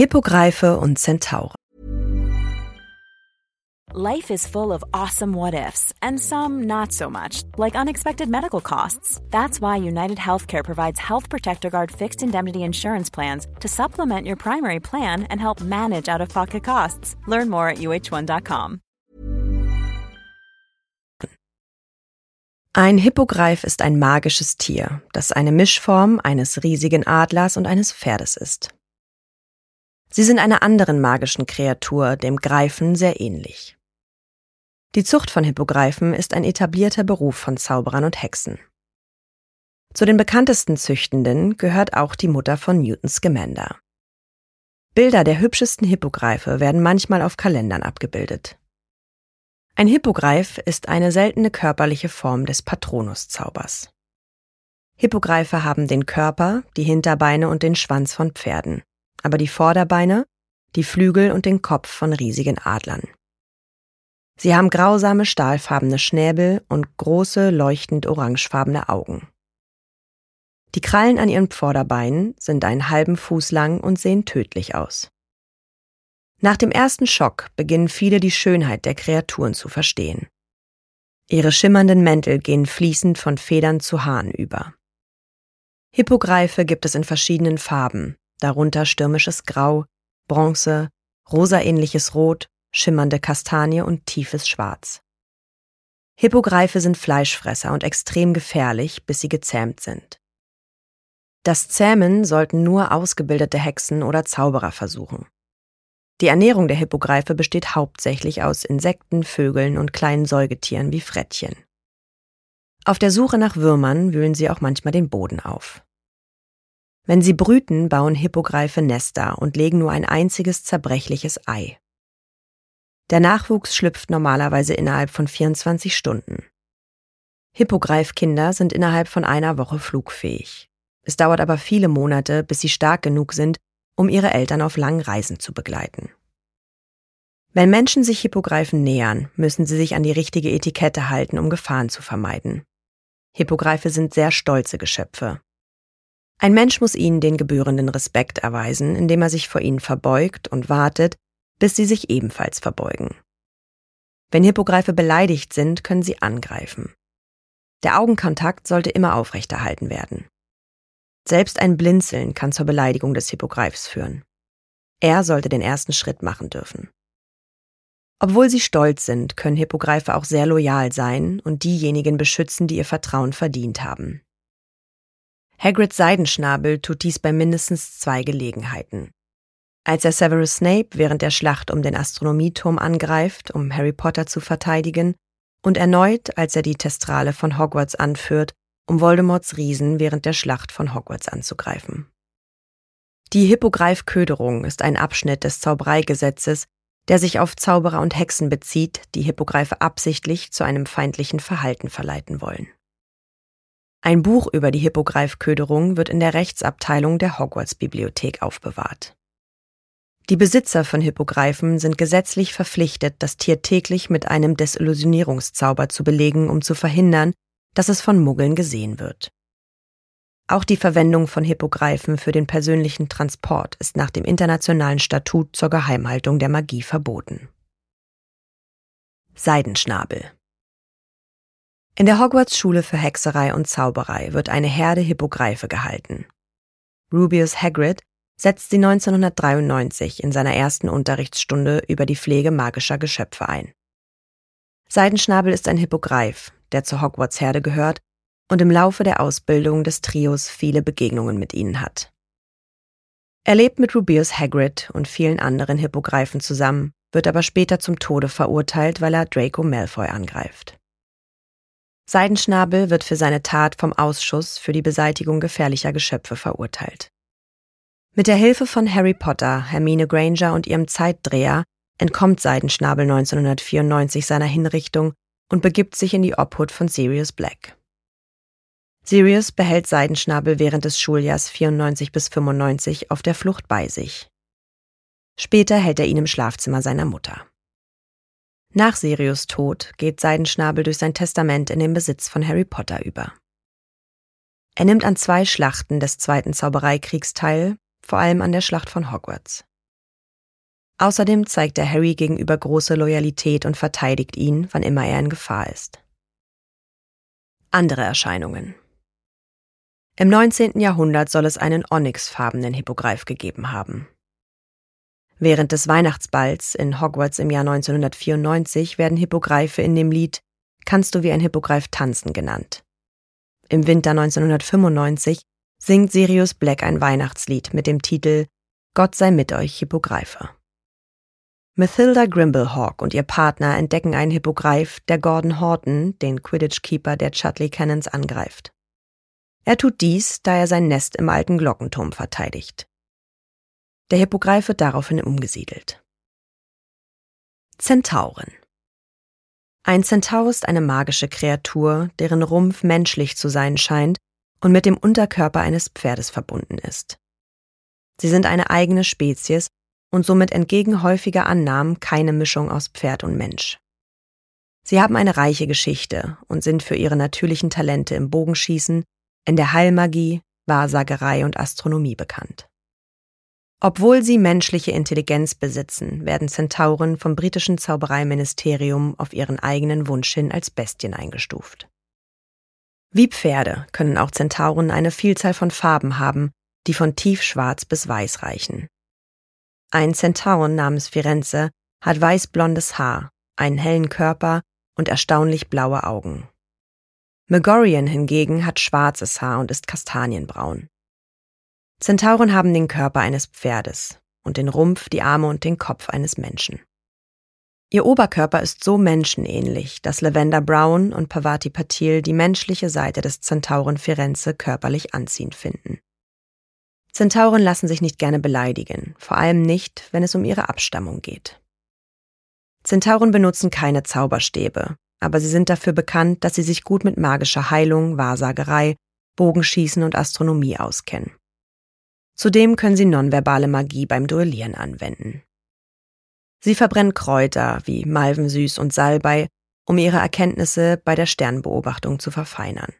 Hippogreife und Zentaure. Life is full of awesome what ifs and some not so much, like unexpected medical costs. That's why United Healthcare provides Health Protector Guard fixed indemnity insurance plans to supplement your primary plan and help manage out of pocket costs. Learn more at uh1.com. Ein Hippogreif ist ein magisches Tier, das eine Mischform eines riesigen Adlers und eines Pferdes ist. Sie sind einer anderen magischen Kreatur, dem Greifen, sehr ähnlich. Die Zucht von Hippogreifen ist ein etablierter Beruf von Zauberern und Hexen. Zu den bekanntesten Züchtenden gehört auch die Mutter von Newtons Scamander. Bilder der hübschesten Hippogreife werden manchmal auf Kalendern abgebildet. Ein Hippogreif ist eine seltene körperliche Form des Patronuszaubers. Hippogreife haben den Körper, die Hinterbeine und den Schwanz von Pferden aber die Vorderbeine, die Flügel und den Kopf von riesigen Adlern. Sie haben grausame stahlfarbene Schnäbel und große, leuchtend orangefarbene Augen. Die Krallen an ihren Vorderbeinen sind einen halben Fuß lang und sehen tödlich aus. Nach dem ersten Schock beginnen viele die Schönheit der Kreaturen zu verstehen. Ihre schimmernden Mäntel gehen fließend von Federn zu Haaren über. Hippogreife gibt es in verschiedenen Farben, darunter stürmisches Grau, Bronze, rosaähnliches Rot, schimmernde Kastanie und tiefes Schwarz. Hippogreife sind Fleischfresser und extrem gefährlich, bis sie gezähmt sind. Das Zähmen sollten nur ausgebildete Hexen oder Zauberer versuchen. Die Ernährung der Hippogreife besteht hauptsächlich aus Insekten, Vögeln und kleinen Säugetieren wie Frettchen. Auf der Suche nach Würmern wühlen sie auch manchmal den Boden auf. Wenn sie brüten, bauen Hippogreife Nester und legen nur ein einziges zerbrechliches Ei. Der Nachwuchs schlüpft normalerweise innerhalb von 24 Stunden. Hippogreifkinder sind innerhalb von einer Woche flugfähig. Es dauert aber viele Monate, bis sie stark genug sind, um ihre Eltern auf langen Reisen zu begleiten. Wenn Menschen sich Hippogreifen nähern, müssen sie sich an die richtige Etikette halten, um Gefahren zu vermeiden. Hippogreife sind sehr stolze Geschöpfe. Ein Mensch muss ihnen den gebührenden Respekt erweisen, indem er sich vor ihnen verbeugt und wartet, bis sie sich ebenfalls verbeugen. Wenn Hippogreife beleidigt sind, können sie angreifen. Der Augenkontakt sollte immer aufrechterhalten werden. Selbst ein Blinzeln kann zur Beleidigung des Hippogreifs führen. Er sollte den ersten Schritt machen dürfen. Obwohl sie stolz sind, können Hippogreife auch sehr loyal sein und diejenigen beschützen, die ihr Vertrauen verdient haben. Hagrids Seidenschnabel tut dies bei mindestens zwei Gelegenheiten. Als er Severus Snape während der Schlacht um den Astronomieturm angreift, um Harry Potter zu verteidigen, und erneut, als er die Testrale von Hogwarts anführt, um Voldemorts Riesen während der Schlacht von Hogwarts anzugreifen. Die Hippogreifköderung ist ein Abschnitt des Zaubereigesetzes, der sich auf Zauberer und Hexen bezieht, die Hippogreife absichtlich zu einem feindlichen Verhalten verleiten wollen. Ein Buch über die Hippogreifköderung wird in der Rechtsabteilung der Hogwarts-Bibliothek aufbewahrt. Die Besitzer von Hippogreifen sind gesetzlich verpflichtet, das Tier täglich mit einem Desillusionierungszauber zu belegen, um zu verhindern, dass es von Muggeln gesehen wird. Auch die Verwendung von Hippogreifen für den persönlichen Transport ist nach dem internationalen Statut zur Geheimhaltung der Magie verboten. Seidenschnabel in der Hogwarts-Schule für Hexerei und Zauberei wird eine Herde Hippogreife gehalten. Rubius Hagrid setzt sie 1993 in seiner ersten Unterrichtsstunde über die Pflege magischer Geschöpfe ein. Seidenschnabel ist ein Hippogreif, der zur Hogwarts-Herde gehört und im Laufe der Ausbildung des Trios viele Begegnungen mit ihnen hat. Er lebt mit Rubius Hagrid und vielen anderen Hippogreifen zusammen, wird aber später zum Tode verurteilt, weil er Draco Malfoy angreift. Seidenschnabel wird für seine Tat vom Ausschuss für die Beseitigung gefährlicher Geschöpfe verurteilt. Mit der Hilfe von Harry Potter, Hermine Granger und ihrem Zeitdreher entkommt Seidenschnabel 1994 seiner Hinrichtung und begibt sich in die Obhut von Sirius Black. Sirius behält Seidenschnabel während des Schuljahrs 94 bis 95 auf der Flucht bei sich. Später hält er ihn im Schlafzimmer seiner Mutter. Nach Sirius Tod geht Seidenschnabel durch sein Testament in den Besitz von Harry Potter über. Er nimmt an zwei Schlachten des Zweiten Zaubereikriegs teil, vor allem an der Schlacht von Hogwarts. Außerdem zeigt er Harry gegenüber große Loyalität und verteidigt ihn, wann immer er in Gefahr ist. Andere Erscheinungen Im 19. Jahrhundert soll es einen onyxfarbenen Hippogreif gegeben haben. Während des Weihnachtsballs in Hogwarts im Jahr 1994 werden Hippogreife in dem Lied Kannst du wie ein Hippogreif tanzen genannt. Im Winter 1995 singt Sirius Black ein Weihnachtslied mit dem Titel Gott sei mit euch, Hippogreife. Mathilda Grimblehawk und ihr Partner entdecken einen Hippogreif, der Gordon Horton, den Quidditch-Keeper der Chutley Cannons, angreift. Er tut dies, da er sein Nest im alten Glockenturm verteidigt. Der Hippogreif wird daraufhin umgesiedelt. Zentauren Ein Zentaur ist eine magische Kreatur, deren Rumpf menschlich zu sein scheint und mit dem Unterkörper eines Pferdes verbunden ist. Sie sind eine eigene Spezies und somit entgegen häufiger Annahmen keine Mischung aus Pferd und Mensch. Sie haben eine reiche Geschichte und sind für ihre natürlichen Talente im Bogenschießen, in der Heilmagie, Wahrsagerei und Astronomie bekannt. Obwohl sie menschliche Intelligenz besitzen, werden Zentauren vom britischen Zaubereiministerium auf ihren eigenen Wunsch hin als Bestien eingestuft. Wie Pferde können auch Zentauren eine Vielzahl von Farben haben, die von tiefschwarz bis weiß reichen. Ein Zentauren namens Firenze hat weißblondes Haar, einen hellen Körper und erstaunlich blaue Augen. Megorian hingegen hat schwarzes Haar und ist kastanienbraun. Zentauren haben den Körper eines Pferdes und den Rumpf, die Arme und den Kopf eines Menschen. Ihr Oberkörper ist so menschenähnlich, dass Lavender Brown und Pavati Patil die menschliche Seite des Zentauren Firenze körperlich anziehend finden. Zentauren lassen sich nicht gerne beleidigen, vor allem nicht, wenn es um ihre Abstammung geht. Zentauren benutzen keine Zauberstäbe, aber sie sind dafür bekannt, dass sie sich gut mit magischer Heilung, Wahrsagerei, Bogenschießen und Astronomie auskennen. Zudem können sie nonverbale Magie beim Duellieren anwenden. Sie verbrennen Kräuter wie Malvensüß und Salbei, um ihre Erkenntnisse bei der Sternbeobachtung zu verfeinern.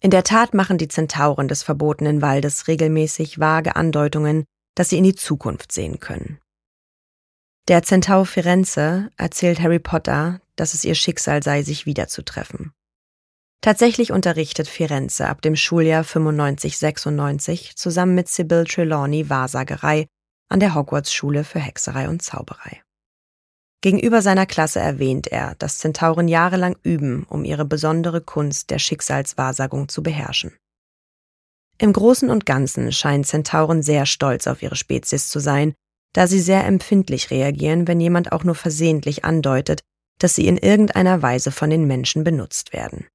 In der Tat machen die Zentauren des verbotenen Waldes regelmäßig vage Andeutungen, dass sie in die Zukunft sehen können. Der Zentaur Firenze erzählt Harry Potter, dass es ihr Schicksal sei, sich wiederzutreffen. Tatsächlich unterrichtet Firenze ab dem Schuljahr 95-96 zusammen mit Sybil Trelawney Wahrsagerei an der Hogwarts-Schule für Hexerei und Zauberei. Gegenüber seiner Klasse erwähnt er, dass Zentauren jahrelang üben, um ihre besondere Kunst der Schicksalswahrsagung zu beherrschen. Im Großen und Ganzen scheinen Zentauren sehr stolz auf ihre Spezies zu sein, da sie sehr empfindlich reagieren, wenn jemand auch nur versehentlich andeutet, dass sie in irgendeiner Weise von den Menschen benutzt werden.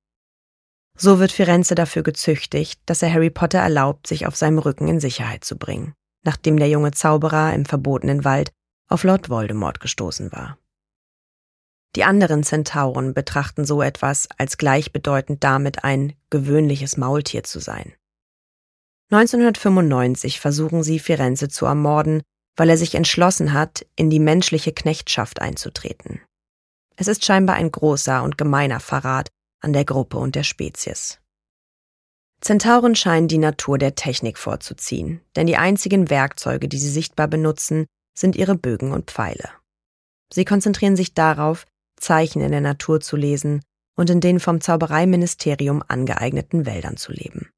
So wird Firenze dafür gezüchtigt, dass er Harry Potter erlaubt, sich auf seinem Rücken in Sicherheit zu bringen nachdem der junge Zauberer im verbotenen Wald auf Lord Voldemort gestoßen war. Die anderen Zentauren betrachten so etwas als gleichbedeutend damit ein gewöhnliches Maultier zu sein. 1995 versuchen sie Firenze zu ermorden, weil er sich entschlossen hat, in die menschliche Knechtschaft einzutreten. Es ist scheinbar ein großer und gemeiner Verrat an der Gruppe und der Spezies. Zentauren scheinen die Natur der Technik vorzuziehen, denn die einzigen Werkzeuge, die sie sichtbar benutzen, sind ihre Bögen und Pfeile. Sie konzentrieren sich darauf, Zeichen in der Natur zu lesen und in den vom Zaubereiministerium angeeigneten Wäldern zu leben.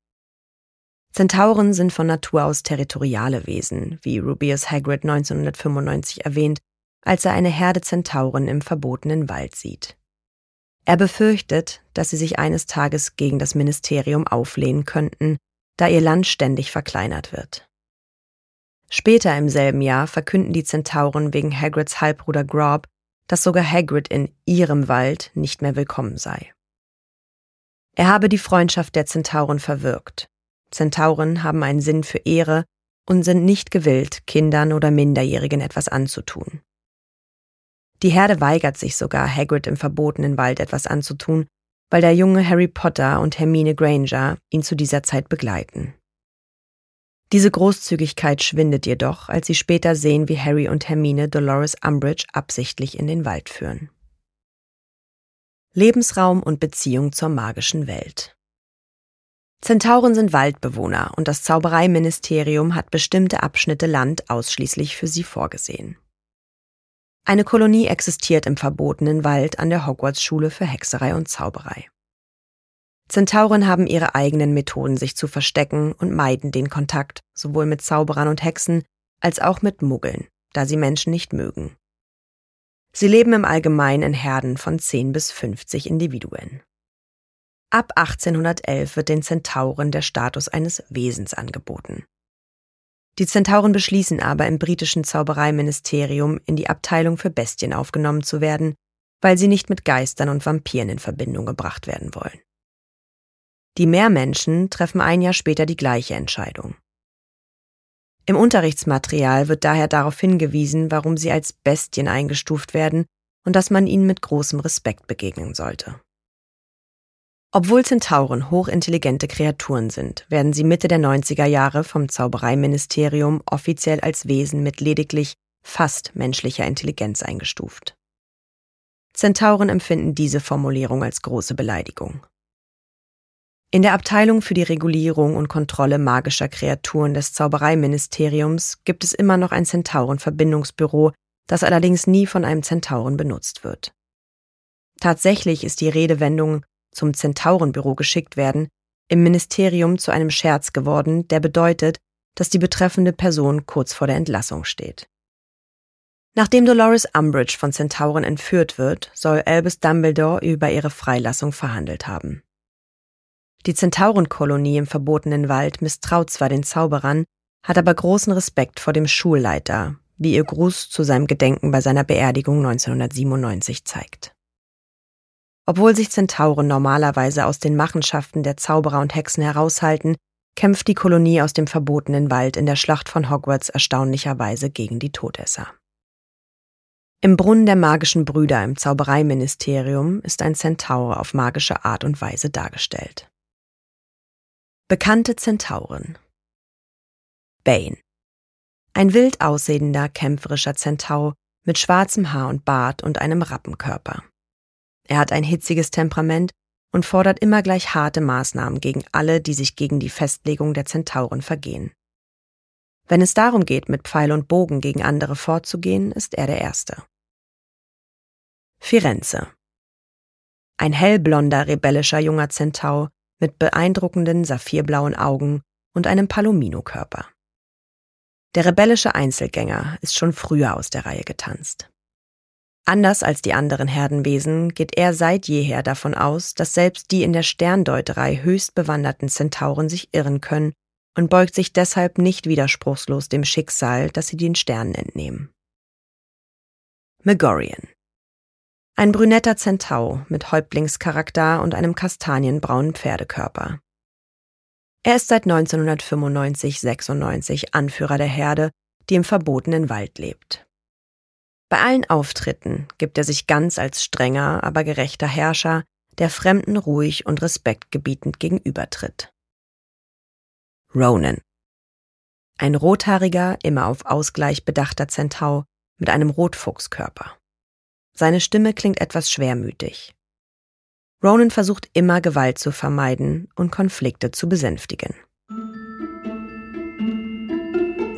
Zentauren sind von Natur aus territoriale Wesen, wie Rubius Hagrid 1995 erwähnt, als er eine Herde Zentauren im verbotenen Wald sieht. Er befürchtet, dass sie sich eines Tages gegen das Ministerium auflehnen könnten, da ihr Land ständig verkleinert wird. Später im selben Jahr verkünden die Zentauren wegen Hagrids Halbbruder Grob, dass sogar Hagrid in ihrem Wald nicht mehr willkommen sei. Er habe die Freundschaft der Zentauren verwirkt. Zentauren haben einen Sinn für Ehre und sind nicht gewillt, Kindern oder Minderjährigen etwas anzutun. Die Herde weigert sich sogar, Hagrid im verbotenen Wald etwas anzutun, weil der junge Harry Potter und Hermine Granger ihn zu dieser Zeit begleiten. Diese Großzügigkeit schwindet jedoch, als sie später sehen, wie Harry und Hermine Dolores Umbridge absichtlich in den Wald führen. Lebensraum und Beziehung zur magischen Welt. Zentauren sind Waldbewohner und das Zaubereiministerium hat bestimmte Abschnitte Land ausschließlich für sie vorgesehen. Eine Kolonie existiert im verbotenen Wald an der Hogwarts-Schule für Hexerei und Zauberei. Zentauren haben ihre eigenen Methoden, sich zu verstecken und meiden den Kontakt sowohl mit Zauberern und Hexen als auch mit Muggeln, da sie Menschen nicht mögen. Sie leben im Allgemeinen in Herden von 10 bis 50 Individuen. Ab 1811 wird den Zentauren der Status eines Wesens angeboten. Die Zentauren beschließen aber im britischen Zaubereiministerium in die Abteilung für Bestien aufgenommen zu werden, weil sie nicht mit Geistern und Vampiren in Verbindung gebracht werden wollen. Die Meermenschen treffen ein Jahr später die gleiche Entscheidung. Im Unterrichtsmaterial wird daher darauf hingewiesen, warum sie als Bestien eingestuft werden und dass man ihnen mit großem Respekt begegnen sollte. Obwohl Zentauren hochintelligente Kreaturen sind, werden sie Mitte der 90er Jahre vom Zaubereiministerium offiziell als Wesen mit lediglich fast menschlicher Intelligenz eingestuft. Zentauren empfinden diese Formulierung als große Beleidigung. In der Abteilung für die Regulierung und Kontrolle magischer Kreaturen des Zaubereiministeriums gibt es immer noch ein Zentauren-Verbindungsbüro, das allerdings nie von einem Zentauren benutzt wird. Tatsächlich ist die Redewendung zum Zentaurenbüro geschickt werden, im Ministerium zu einem Scherz geworden, der bedeutet, dass die betreffende Person kurz vor der Entlassung steht. Nachdem Dolores Umbridge von Zentauren entführt wird, soll Albus Dumbledore über ihre Freilassung verhandelt haben. Die Zentaurenkolonie im verbotenen Wald misstraut zwar den Zauberern, hat aber großen Respekt vor dem Schulleiter, wie ihr Gruß zu seinem Gedenken bei seiner Beerdigung 1997 zeigt. Obwohl sich Zentauren normalerweise aus den Machenschaften der Zauberer und Hexen heraushalten, kämpft die Kolonie aus dem verbotenen Wald in der Schlacht von Hogwarts erstaunlicherweise gegen die Todesser. Im Brunnen der magischen Brüder im Zaubereiministerium ist ein Zentaur auf magische Art und Weise dargestellt. Bekannte Zentauren Bane Ein wild aussehender, kämpferischer Zentaur mit schwarzem Haar und Bart und einem Rappenkörper. Er hat ein hitziges Temperament und fordert immer gleich harte Maßnahmen gegen alle, die sich gegen die Festlegung der Zentauren vergehen. Wenn es darum geht, mit Pfeil und Bogen gegen andere vorzugehen, ist er der Erste. Firenze Ein hellblonder, rebellischer junger Zentaur mit beeindruckenden saphirblauen Augen und einem Palomino-Körper. Der rebellische Einzelgänger ist schon früher aus der Reihe getanzt. Anders als die anderen Herdenwesen geht er seit jeher davon aus, dass selbst die in der Sterndeuterei höchst bewanderten Zentauren sich irren können und beugt sich deshalb nicht widerspruchslos dem Schicksal, das sie den Sternen entnehmen. Megorian Ein brünetter Zentau mit Häuptlingscharakter und einem kastanienbraunen Pferdekörper. Er ist seit 1995-96 Anführer der Herde, die im verbotenen Wald lebt. Bei allen Auftritten gibt er sich ganz als strenger, aber gerechter Herrscher, der Fremden ruhig und respektgebietend gegenübertritt. Ronan. Ein rothaariger, immer auf Ausgleich bedachter Zentau mit einem Rotfuchskörper. Seine Stimme klingt etwas schwermütig. Ronan versucht immer Gewalt zu vermeiden und Konflikte zu besänftigen.